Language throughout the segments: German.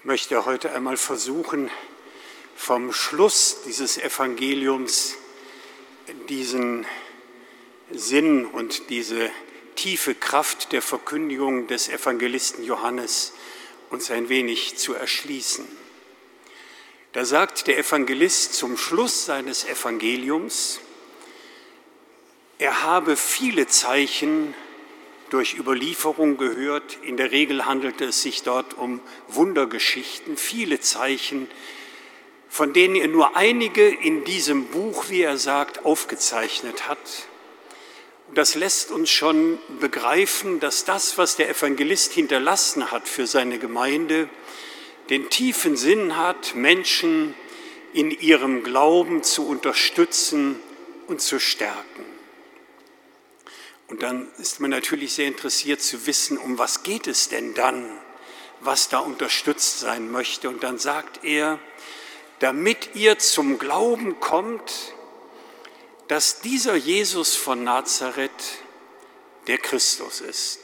Ich möchte heute einmal versuchen, vom Schluss dieses Evangeliums diesen Sinn und diese tiefe Kraft der Verkündigung des Evangelisten Johannes uns ein wenig zu erschließen. Da sagt der Evangelist zum Schluss seines Evangeliums, er habe viele Zeichen durch Überlieferung gehört. In der Regel handelte es sich dort um Wundergeschichten, viele Zeichen, von denen er nur einige in diesem Buch, wie er sagt, aufgezeichnet hat. Das lässt uns schon begreifen, dass das, was der Evangelist hinterlassen hat für seine Gemeinde, den tiefen Sinn hat, Menschen in ihrem Glauben zu unterstützen und zu stärken. Und dann ist man natürlich sehr interessiert zu wissen, um was geht es denn dann, was da unterstützt sein möchte. Und dann sagt er, damit ihr zum Glauben kommt, dass dieser Jesus von Nazareth der Christus ist,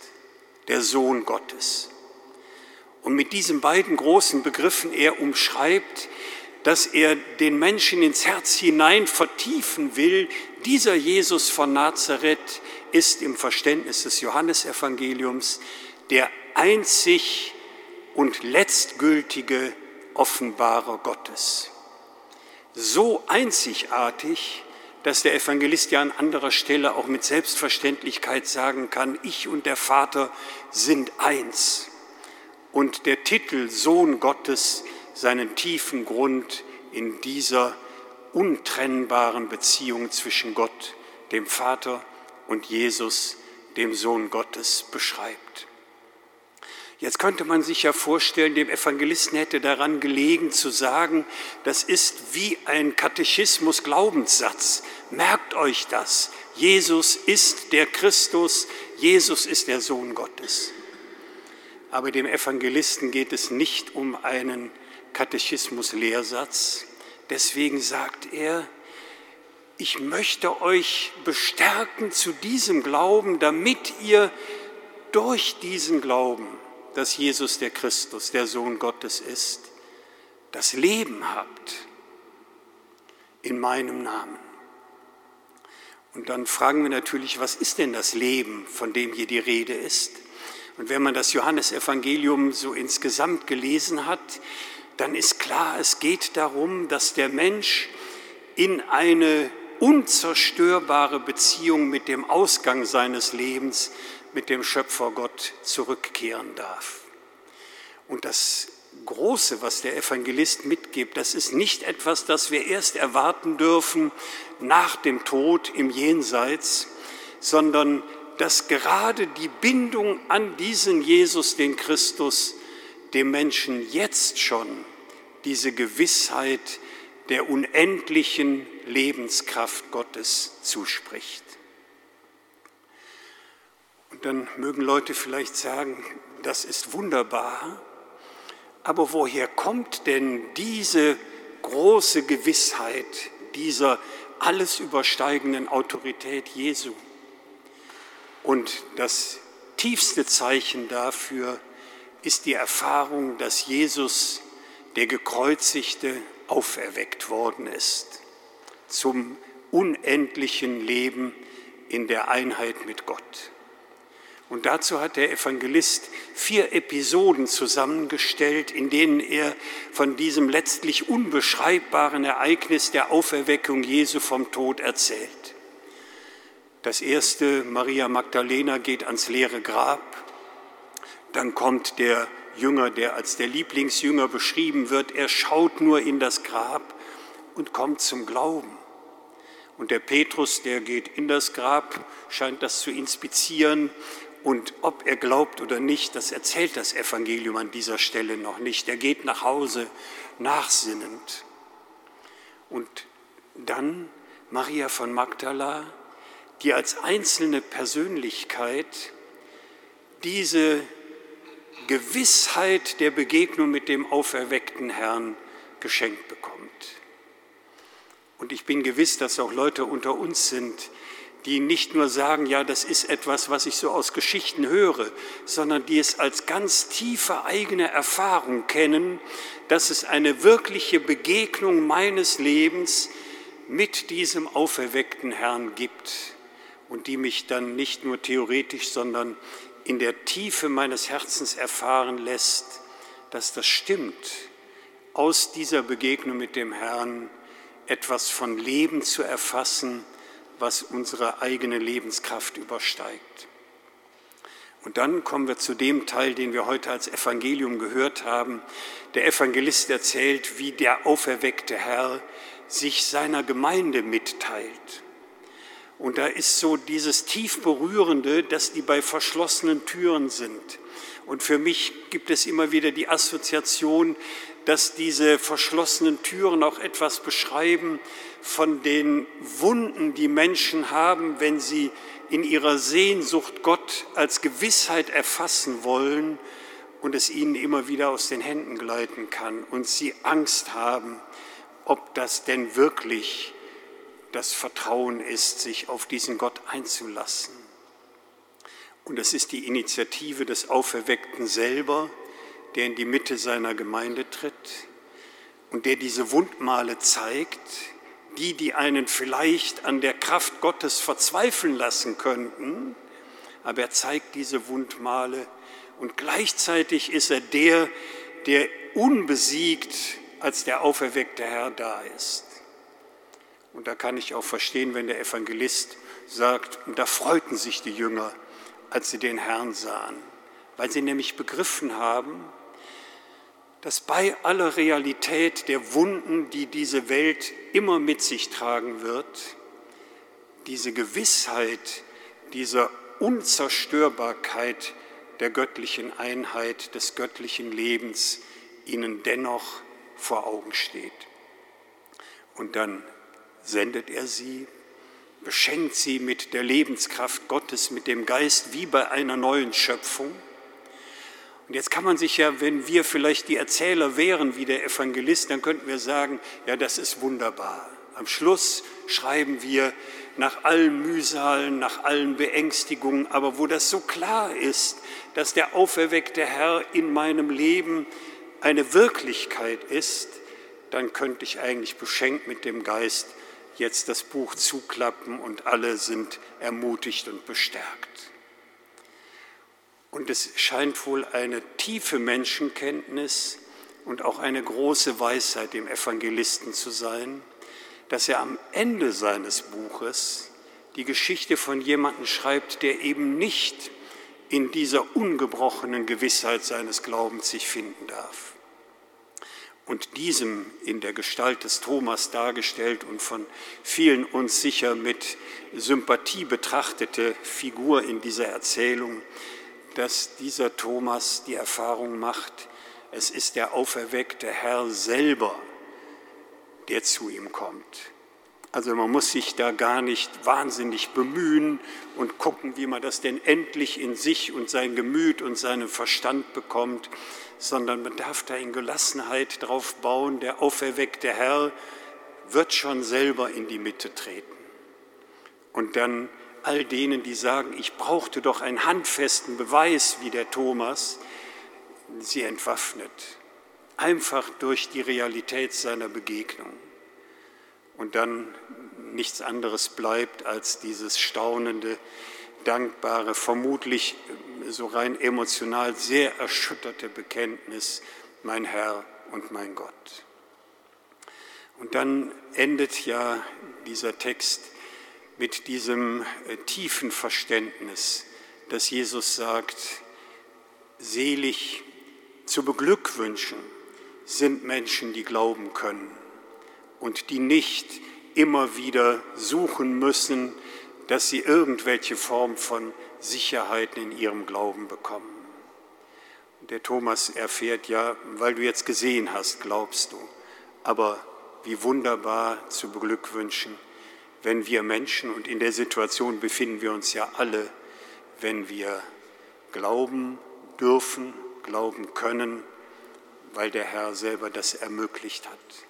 der Sohn Gottes. Und mit diesen beiden großen Begriffen er umschreibt, dass er den Menschen ins Herz hinein vertiefen will, dieser Jesus von Nazareth ist im Verständnis des Johannesevangeliums der einzig und letztgültige Offenbarer Gottes. So einzigartig, dass der Evangelist ja an anderer Stelle auch mit Selbstverständlichkeit sagen kann, ich und der Vater sind eins. Und der Titel Sohn Gottes seinen tiefen Grund in dieser untrennbaren Beziehung zwischen Gott, dem Vater und Jesus, dem Sohn Gottes, beschreibt. Jetzt könnte man sich ja vorstellen, dem Evangelisten hätte daran gelegen zu sagen, das ist wie ein Katechismus-Glaubenssatz. Merkt euch das. Jesus ist der Christus, Jesus ist der Sohn Gottes. Aber dem Evangelisten geht es nicht um einen Katechismus-Lehrsatz. Deswegen sagt er, ich möchte euch bestärken zu diesem Glauben, damit ihr durch diesen Glauben, dass Jesus der Christus, der Sohn Gottes ist, das Leben habt in meinem Namen. Und dann fragen wir natürlich, was ist denn das Leben, von dem hier die Rede ist? Und wenn man das Johannesevangelium so insgesamt gelesen hat, dann ist klar, es geht darum, dass der Mensch in eine unzerstörbare Beziehung mit dem Ausgang seines Lebens, mit dem Schöpfer Gott zurückkehren darf. Und das Große, was der Evangelist mitgibt, das ist nicht etwas, das wir erst erwarten dürfen nach dem Tod im Jenseits, sondern dass gerade die Bindung an diesen Jesus, den Christus, dem Menschen jetzt schon diese Gewissheit der unendlichen Lebenskraft Gottes zuspricht. Und dann mögen Leute vielleicht sagen, das ist wunderbar, aber woher kommt denn diese große Gewissheit dieser alles übersteigenden Autorität Jesu? Und das tiefste Zeichen dafür ist die Erfahrung, dass Jesus, der gekreuzigte, auferweckt worden ist zum unendlichen Leben in der Einheit mit Gott. Und dazu hat der Evangelist vier Episoden zusammengestellt, in denen er von diesem letztlich unbeschreibbaren Ereignis der Auferweckung Jesu vom Tod erzählt. Das erste, Maria Magdalena geht ans leere Grab. Dann kommt der Jünger, der als der Lieblingsjünger beschrieben wird, er schaut nur in das Grab und kommt zum Glauben. Und der Petrus, der geht in das Grab, scheint das zu inspizieren. Und ob er glaubt oder nicht, das erzählt das Evangelium an dieser Stelle noch nicht. Er geht nach Hause nachsinnend. Und dann Maria von Magdala, die als einzelne Persönlichkeit diese Gewissheit der Begegnung mit dem auferweckten Herrn geschenkt bekommt. Und ich bin gewiss, dass auch Leute unter uns sind, die nicht nur sagen, ja, das ist etwas, was ich so aus Geschichten höre, sondern die es als ganz tiefe eigene Erfahrung kennen, dass es eine wirkliche Begegnung meines Lebens mit diesem auferweckten Herrn gibt und die mich dann nicht nur theoretisch, sondern in der Tiefe meines Herzens erfahren lässt, dass das stimmt, aus dieser Begegnung mit dem Herrn etwas von Leben zu erfassen, was unsere eigene Lebenskraft übersteigt. Und dann kommen wir zu dem Teil, den wir heute als Evangelium gehört haben. Der Evangelist erzählt, wie der auferweckte Herr sich seiner Gemeinde mitteilt. Und da ist so dieses tief berührende, dass die bei verschlossenen Türen sind. Und für mich gibt es immer wieder die Assoziation, dass diese verschlossenen Türen auch etwas beschreiben von den Wunden, die Menschen haben, wenn sie in ihrer Sehnsucht Gott als Gewissheit erfassen wollen und es ihnen immer wieder aus den Händen gleiten kann und sie Angst haben, ob das denn wirklich das Vertrauen ist, sich auf diesen Gott einzulassen. Und es ist die Initiative des Auferweckten selber, der in die Mitte seiner Gemeinde tritt und der diese Wundmale zeigt, die, die einen vielleicht an der Kraft Gottes verzweifeln lassen könnten, aber er zeigt diese Wundmale und gleichzeitig ist er der, der unbesiegt als der auferweckte Herr da ist. Und da kann ich auch verstehen, wenn der Evangelist sagt, und da freuten sich die Jünger, als sie den Herrn sahen, weil sie nämlich begriffen haben, dass bei aller Realität der Wunden, die diese Welt immer mit sich tragen wird, diese Gewissheit dieser Unzerstörbarkeit der göttlichen Einheit, des göttlichen Lebens ihnen dennoch vor Augen steht. Und dann sendet er sie, beschenkt sie mit der Lebenskraft Gottes, mit dem Geist wie bei einer neuen Schöpfung. Und jetzt kann man sich ja, wenn wir vielleicht die Erzähler wären wie der Evangelist, dann könnten wir sagen, ja, das ist wunderbar. Am Schluss schreiben wir nach allen Mühsalen, nach allen Beängstigungen, aber wo das so klar ist, dass der auferweckte Herr in meinem Leben eine Wirklichkeit ist, dann könnte ich eigentlich beschenkt mit dem Geist jetzt das Buch zuklappen und alle sind ermutigt und bestärkt. Und es scheint wohl eine tiefe Menschenkenntnis und auch eine große Weisheit im Evangelisten zu sein, dass er am Ende seines Buches die Geschichte von jemandem schreibt, der eben nicht in dieser ungebrochenen Gewissheit seines Glaubens sich finden darf und diesem in der Gestalt des Thomas dargestellt und von vielen uns sicher mit Sympathie betrachtete Figur in dieser Erzählung, dass dieser Thomas die Erfahrung macht, es ist der auferweckte Herr selber, der zu ihm kommt. Also man muss sich da gar nicht wahnsinnig bemühen und gucken, wie man das denn endlich in sich und sein Gemüt und seinen Verstand bekommt, sondern man darf da in Gelassenheit drauf bauen, der auferweckte Herr wird schon selber in die Mitte treten. Und dann all denen, die sagen, ich brauchte doch einen handfesten Beweis wie der Thomas, sie entwaffnet, einfach durch die Realität seiner Begegnung. Und dann nichts anderes bleibt als dieses staunende, dankbare, vermutlich so rein emotional sehr erschütterte Bekenntnis, mein Herr und mein Gott. Und dann endet ja dieser Text mit diesem äh, tiefen Verständnis, dass Jesus sagt, selig zu beglückwünschen sind Menschen, die glauben können und die nicht immer wieder suchen müssen, dass sie irgendwelche Form von Sicherheiten in ihrem Glauben bekommen. Der Thomas erfährt ja, weil du jetzt gesehen hast, glaubst du. Aber wie wunderbar zu beglückwünschen, wenn wir Menschen, und in der Situation befinden wir uns ja alle, wenn wir glauben dürfen, glauben können, weil der Herr selber das ermöglicht hat.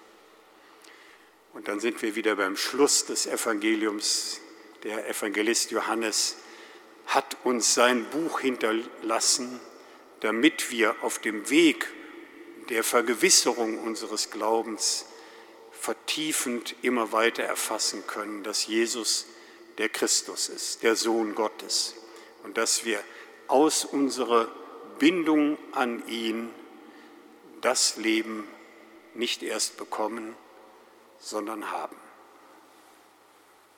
Und dann sind wir wieder beim Schluss des Evangeliums. Der Evangelist Johannes hat uns sein Buch hinterlassen, damit wir auf dem Weg der Vergewisserung unseres Glaubens vertiefend immer weiter erfassen können, dass Jesus der Christus ist, der Sohn Gottes. Und dass wir aus unserer Bindung an ihn das Leben nicht erst bekommen, sondern haben.